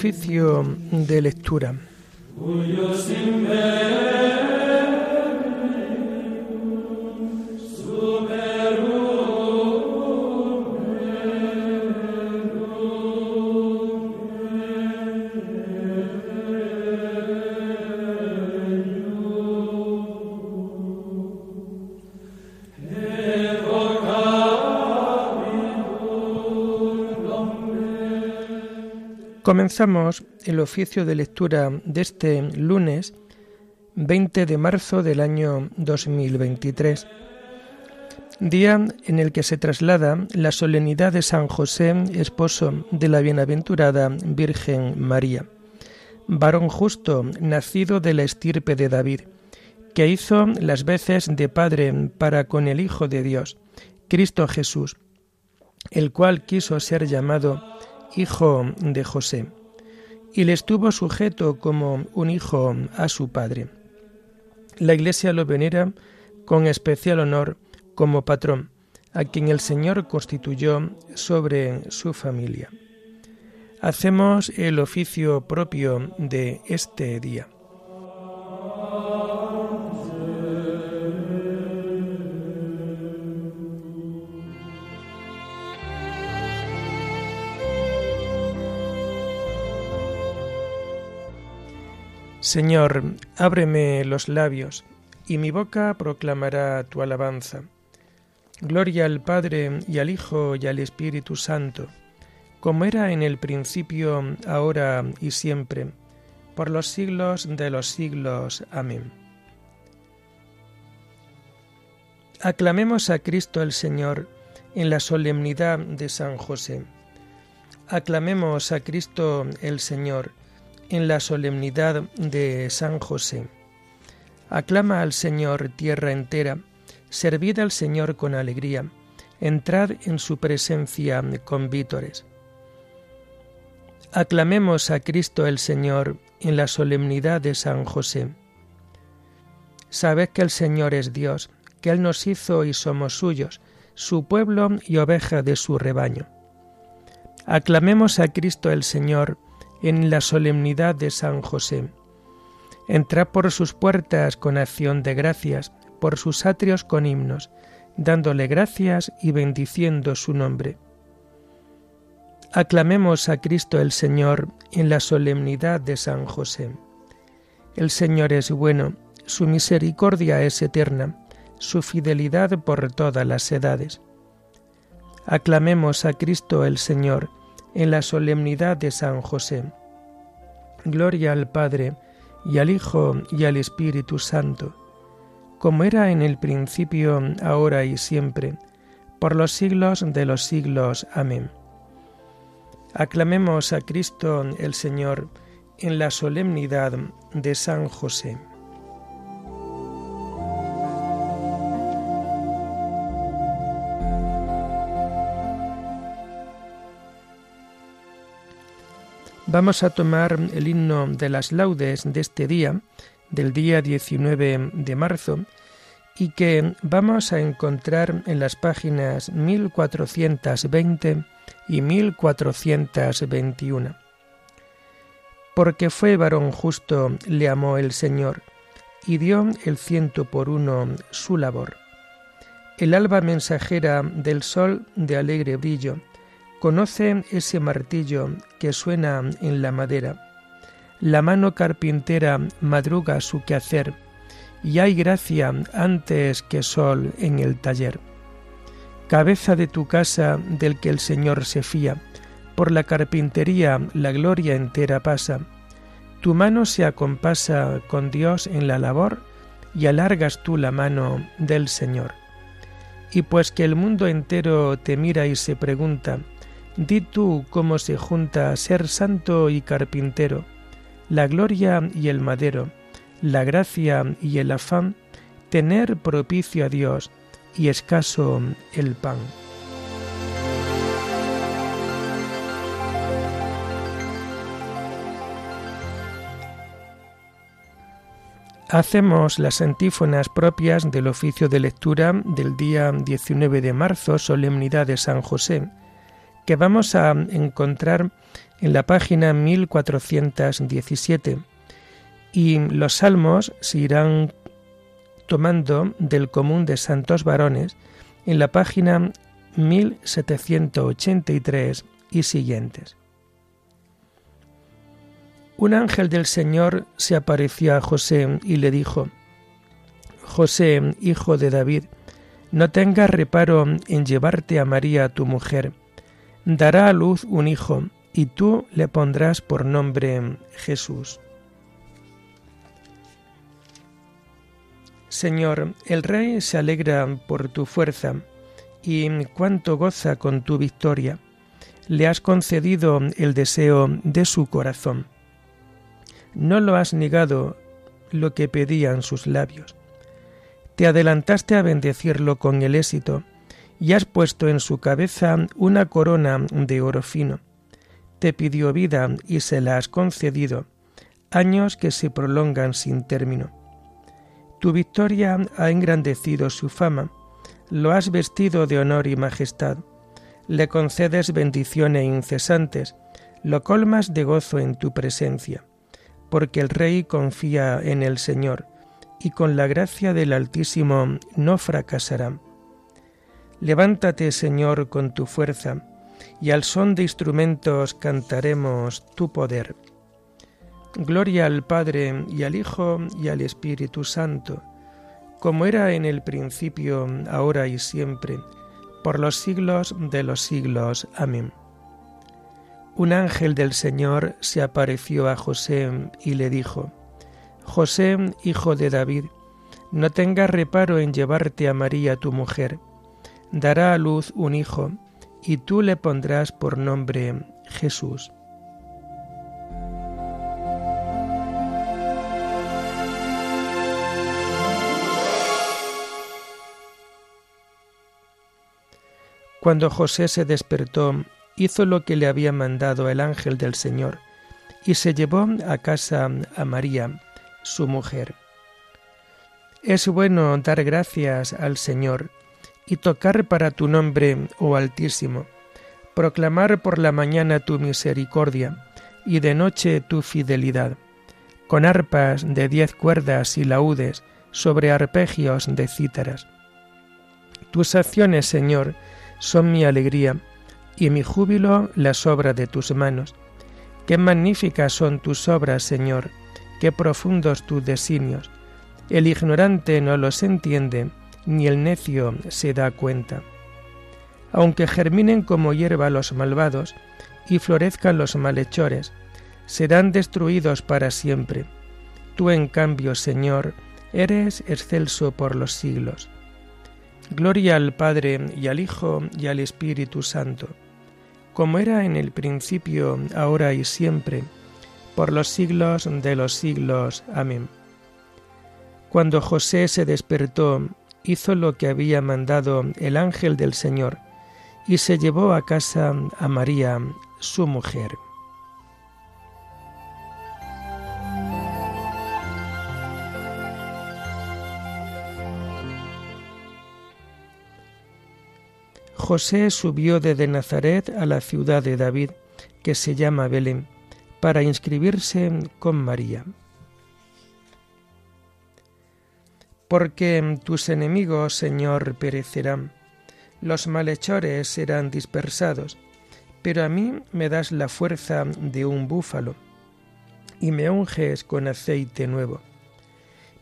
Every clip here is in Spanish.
Oficio de lectura. Comenzamos el oficio de lectura de este lunes 20 de marzo del año 2023, día en el que se traslada la solemnidad de San José, esposo de la bienaventurada Virgen María, varón justo, nacido de la estirpe de David, que hizo las veces de padre para con el Hijo de Dios, Cristo Jesús, el cual quiso ser llamado hijo de José, y le estuvo sujeto como un hijo a su padre. La Iglesia lo venera con especial honor como patrón, a quien el Señor constituyó sobre su familia. Hacemos el oficio propio de este día. Señor, ábreme los labios, y mi boca proclamará tu alabanza. Gloria al Padre y al Hijo y al Espíritu Santo, como era en el principio, ahora y siempre, por los siglos de los siglos. Amén. Aclamemos a Cristo el Señor en la solemnidad de San José. Aclamemos a Cristo el Señor en la solemnidad de San José. Aclama al Señor tierra entera, servid al Señor con alegría, entrad en su presencia con vítores. Aclamemos a Cristo el Señor en la solemnidad de San José. Sabed que el Señor es Dios, que Él nos hizo y somos suyos, su pueblo y oveja de su rebaño. Aclamemos a Cristo el Señor en la solemnidad de San José. Entrad por sus puertas con acción de gracias, por sus atrios con himnos, dándole gracias y bendiciendo su nombre. Aclamemos a Cristo el Señor en la solemnidad de San José. El Señor es bueno, su misericordia es eterna, su fidelidad por todas las edades. Aclamemos a Cristo el Señor en la solemnidad de San José. Gloria al Padre, y al Hijo, y al Espíritu Santo, como era en el principio, ahora y siempre, por los siglos de los siglos. Amén. Aclamemos a Cristo el Señor en la solemnidad de San José. Vamos a tomar el himno de las laudes de este día, del día 19 de marzo, y que vamos a encontrar en las páginas 1420 y 1421. Porque fue varón justo, le amó el Señor, y dio el ciento por uno su labor. El alba mensajera del sol de alegre brillo, Conoce ese martillo que suena en la madera. La mano carpintera madruga su quehacer, y hay gracia antes que sol en el taller. Cabeza de tu casa del que el Señor se fía, por la carpintería la gloria entera pasa. Tu mano se acompasa con Dios en la labor, y alargas tú la mano del Señor. Y pues que el mundo entero te mira y se pregunta, Di tú cómo se junta ser santo y carpintero, la gloria y el madero, la gracia y el afán, tener propicio a Dios y escaso el pan. Hacemos las antífonas propias del oficio de lectura del día 19 de marzo, solemnidad de San José que vamos a encontrar en la página 1417 y los salmos se irán tomando del común de santos varones en la página 1783 y siguientes. Un ángel del Señor se apareció a José y le dijo, José, hijo de David, no tengas reparo en llevarte a María tu mujer, dará a luz un hijo, y tú le pondrás por nombre Jesús. Señor, el Rey se alegra por tu fuerza, y cuánto goza con tu victoria. Le has concedido el deseo de su corazón. No lo has negado lo que pedían sus labios. Te adelantaste a bendecirlo con el éxito, y has puesto en su cabeza una corona de oro fino. Te pidió vida y se la has concedido, años que se prolongan sin término. Tu victoria ha engrandecido su fama, lo has vestido de honor y majestad, le concedes bendiciones incesantes, lo colmas de gozo en tu presencia, porque el Rey confía en el Señor, y con la gracia del Altísimo no fracasará. Levántate, Señor, con tu fuerza, y al son de instrumentos cantaremos tu poder. Gloria al Padre y al Hijo y al Espíritu Santo, como era en el principio, ahora y siempre, por los siglos de los siglos. Amén. Un ángel del Señor se apareció a José y le dijo, José, hijo de David, no tengas reparo en llevarte a María tu mujer, dará a luz un hijo, y tú le pondrás por nombre Jesús. Cuando José se despertó, hizo lo que le había mandado el ángel del Señor, y se llevó a casa a María, su mujer. Es bueno dar gracias al Señor, y tocar para tu nombre, oh Altísimo, proclamar por la mañana tu misericordia y de noche tu fidelidad, con arpas de diez cuerdas y laúdes sobre arpegios de cítaras. Tus acciones, Señor, son mi alegría y mi júbilo las obras de tus manos. Qué magníficas son tus obras, Señor, qué profundos tus designios. El ignorante no los entiende, ni el necio se da cuenta. Aunque germinen como hierba los malvados y florezcan los malhechores, serán destruidos para siempre. Tú, en cambio, Señor, eres excelso por los siglos. Gloria al Padre y al Hijo y al Espíritu Santo, como era en el principio, ahora y siempre, por los siglos de los siglos. Amén. Cuando José se despertó hizo lo que había mandado el ángel del Señor y se llevó a casa a María, su mujer. José subió desde Nazaret a la ciudad de David, que se llama Belén, para inscribirse con María. Porque tus enemigos, Señor, perecerán, los malhechores serán dispersados, pero a mí me das la fuerza de un búfalo, y me unges con aceite nuevo.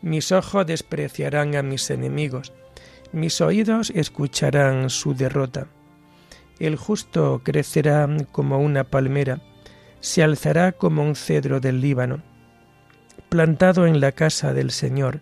Mis ojos despreciarán a mis enemigos, mis oídos escucharán su derrota. El justo crecerá como una palmera, se alzará como un cedro del Líbano, plantado en la casa del Señor,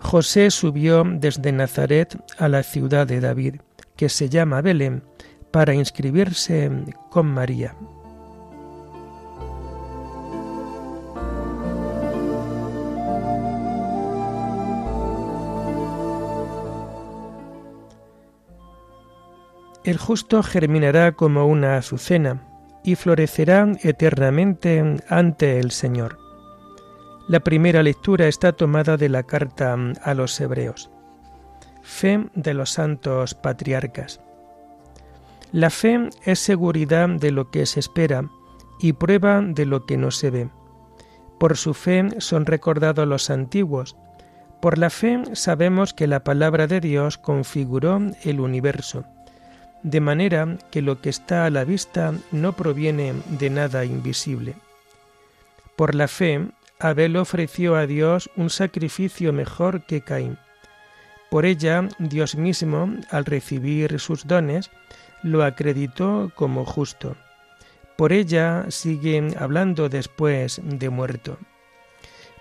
José subió desde Nazaret a la ciudad de David, que se llama Belén, para inscribirse con María. El justo germinará como una azucena y florecerá eternamente ante el Señor. La primera lectura está tomada de la carta a los Hebreos. Fe de los santos patriarcas. La fe es seguridad de lo que se espera y prueba de lo que no se ve. Por su fe son recordados los antiguos. Por la fe sabemos que la palabra de Dios configuró el universo de manera que lo que está a la vista no proviene de nada invisible. Por la fe, Abel ofreció a Dios un sacrificio mejor que Caín. Por ella, Dios mismo, al recibir sus dones, lo acreditó como justo. Por ella sigue hablando después de muerto.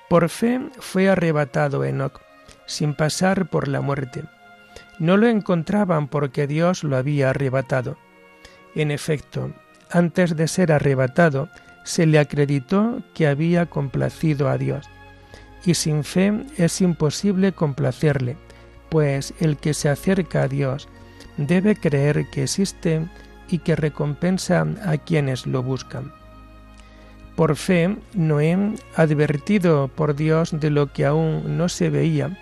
Por fe fue arrebatado Enoc, sin pasar por la muerte no lo encontraban porque Dios lo había arrebatado. En efecto, antes de ser arrebatado, se le acreditó que había complacido a Dios. Y sin fe es imposible complacerle, pues el que se acerca a Dios debe creer que existe y que recompensa a quienes lo buscan. Por fe, Noé, advertido por Dios de lo que aún no se veía,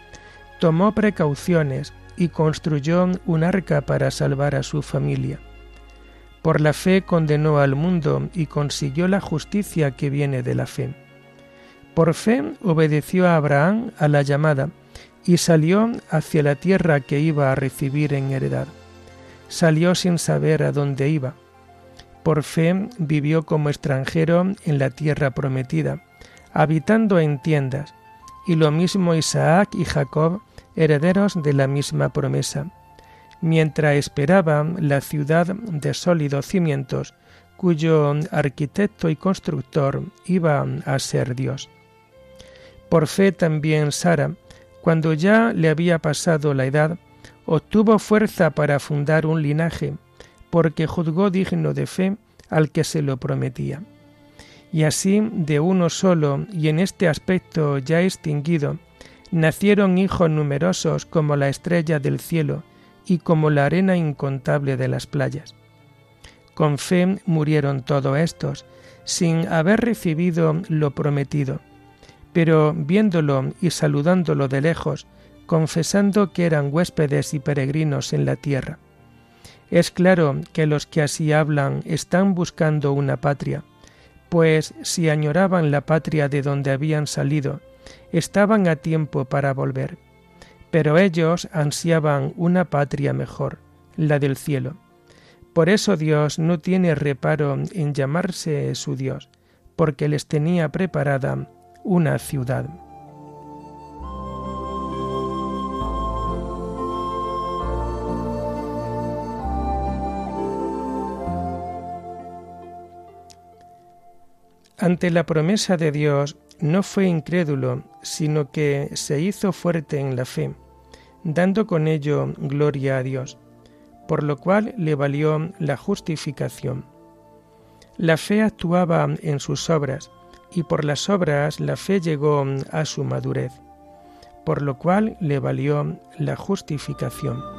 tomó precauciones y construyó un arca para salvar a su familia. Por la fe condenó al mundo y consiguió la justicia que viene de la fe. Por fe obedeció a Abraham a la llamada y salió hacia la tierra que iba a recibir en heredad. Salió sin saber a dónde iba. Por fe vivió como extranjero en la tierra prometida, habitando en tiendas, y lo mismo Isaac y Jacob herederos de la misma promesa, mientras esperaban la ciudad de sólidos cimientos, cuyo arquitecto y constructor iba a ser Dios. Por fe también Sara, cuando ya le había pasado la edad, obtuvo fuerza para fundar un linaje, porque juzgó digno de fe al que se lo prometía. Y así, de uno solo y en este aspecto ya extinguido, nacieron hijos numerosos como la estrella del cielo y como la arena incontable de las playas. Con fe murieron todos estos, sin haber recibido lo prometido, pero viéndolo y saludándolo de lejos, confesando que eran huéspedes y peregrinos en la tierra. Es claro que los que así hablan están buscando una patria, pues si añoraban la patria de donde habían salido, estaban a tiempo para volver, pero ellos ansiaban una patria mejor, la del cielo. Por eso Dios no tiene reparo en llamarse su Dios, porque les tenía preparada una ciudad. Ante la promesa de Dios, no fue incrédulo, sino que se hizo fuerte en la fe, dando con ello gloria a Dios, por lo cual le valió la justificación. La fe actuaba en sus obras, y por las obras la fe llegó a su madurez, por lo cual le valió la justificación.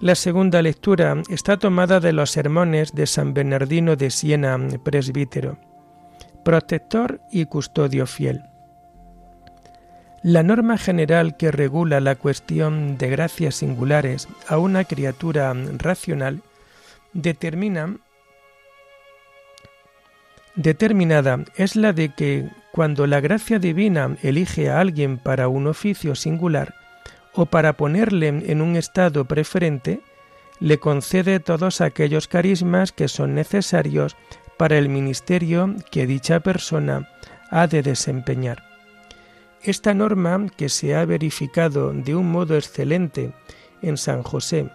La segunda lectura está tomada de los sermones de San Bernardino de Siena, presbítero, protector y custodio fiel. La norma general que regula la cuestión de gracias singulares a una criatura racional determina determinada es la de que cuando la gracia divina elige a alguien para un oficio singular, o para ponerle en un estado preferente, le concede todos aquellos carismas que son necesarios para el ministerio que dicha persona ha de desempeñar. Esta norma, que se ha verificado de un modo excelente en San José,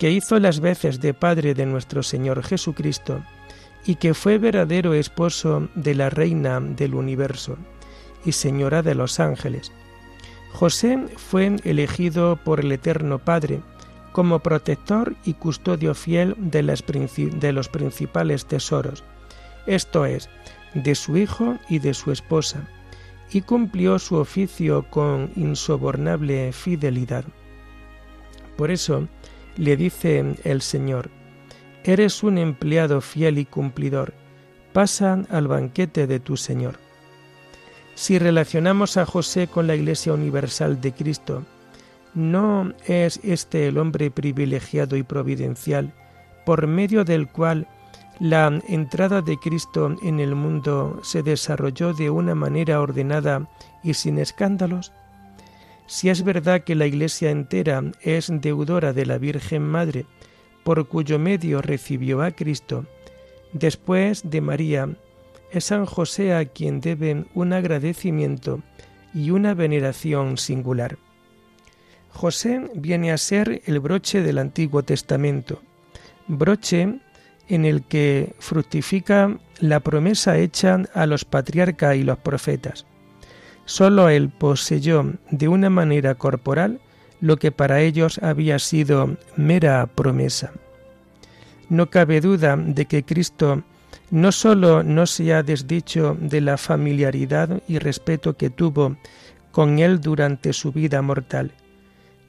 que hizo las veces de Padre de nuestro Señor Jesucristo, y que fue verdadero esposo de la Reina del universo y Señora de los ángeles, José fue elegido por el Eterno Padre como protector y custodio fiel de, los principales tesoros, esto es, de su hijo y de su esposa, y cumplió su oficio con insobornable fidelidad. Por eso le dice el Señor, Eres un empleado fiel y cumplidor, pasa al banquete de tu Señor. Si relacionamos a José con la Iglesia Universal de Cristo, ¿no es este el hombre privilegiado y providencial por medio del cual la entrada de Cristo en el mundo se desarrolló de una manera ordenada y sin escándalos? Si es verdad que la Iglesia entera es deudora de la Virgen Madre, por cuyo medio recibió a Cristo, después de María, es San José a quien deben un agradecimiento y una veneración singular. José viene a ser el broche del Antiguo Testamento, broche en el que fructifica la promesa hecha a los patriarcas y los profetas. Solo él poseyó de una manera corporal lo que para ellos había sido mera promesa. No cabe duda de que Cristo no sólo no se ha desdicho de la familiaridad y respeto que tuvo con él durante su vida mortal,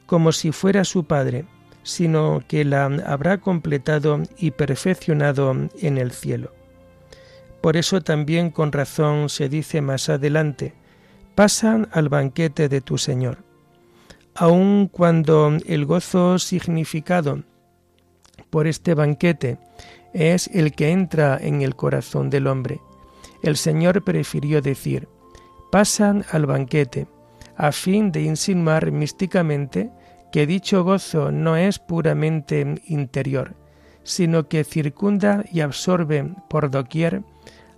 como si fuera su Padre, sino que la habrá completado y perfeccionado en el cielo. Por eso también con razón se dice más adelante, pasan al banquete de tu Señor. Aun cuando el gozo significado por este banquete es el que entra en el corazón del hombre, el Señor prefirió decir, pasan al banquete, a fin de insinuar místicamente que dicho gozo no es puramente interior, sino que circunda y absorbe por doquier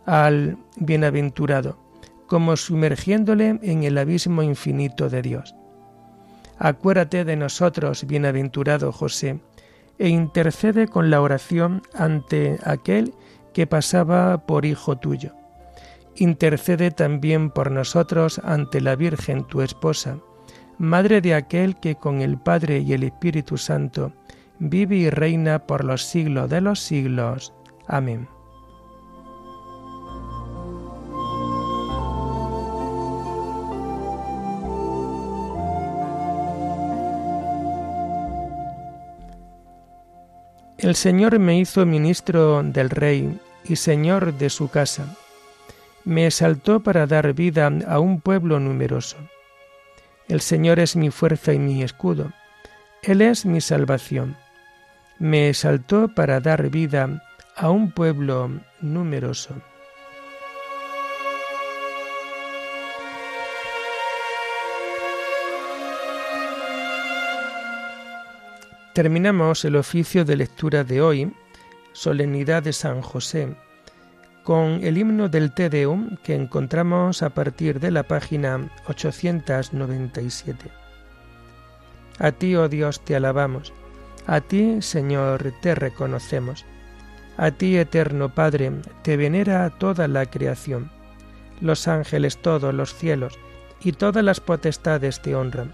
al bienaventurado, como sumergiéndole en el abismo infinito de Dios. Acuérdate de nosotros, bienaventurado José, e intercede con la oración ante aquel que pasaba por hijo tuyo. Intercede también por nosotros ante la Virgen tu esposa, Madre de aquel que con el Padre y el Espíritu Santo vive y reina por los siglos de los siglos. Amén. El Señor me hizo ministro del Rey y Señor de su casa. Me exaltó para dar vida a un pueblo numeroso. El Señor es mi fuerza y mi escudo. Él es mi salvación. Me exaltó para dar vida a un pueblo numeroso. Terminamos el oficio de lectura de hoy, Solemnidad de San José, con el himno del Te Deum que encontramos a partir de la página 897. A ti, oh Dios, te alabamos, a ti, Señor, te reconocemos, a ti, eterno Padre, te venera toda la creación, los ángeles todos, los cielos, y todas las potestades te honran,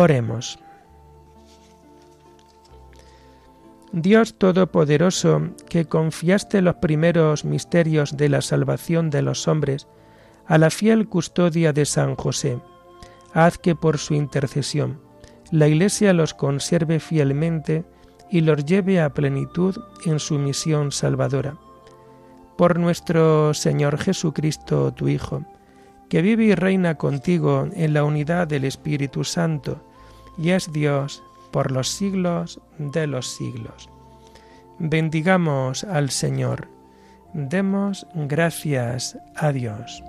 Oremos. Dios Todopoderoso, que confiaste los primeros misterios de la salvación de los hombres a la fiel custodia de San José, haz que por su intercesión la Iglesia los conserve fielmente y los lleve a plenitud en su misión salvadora. Por nuestro Señor Jesucristo, tu Hijo, que vive y reina contigo en la unidad del Espíritu Santo, y es Dios por los siglos de los siglos. Bendigamos al Señor. Demos gracias a Dios.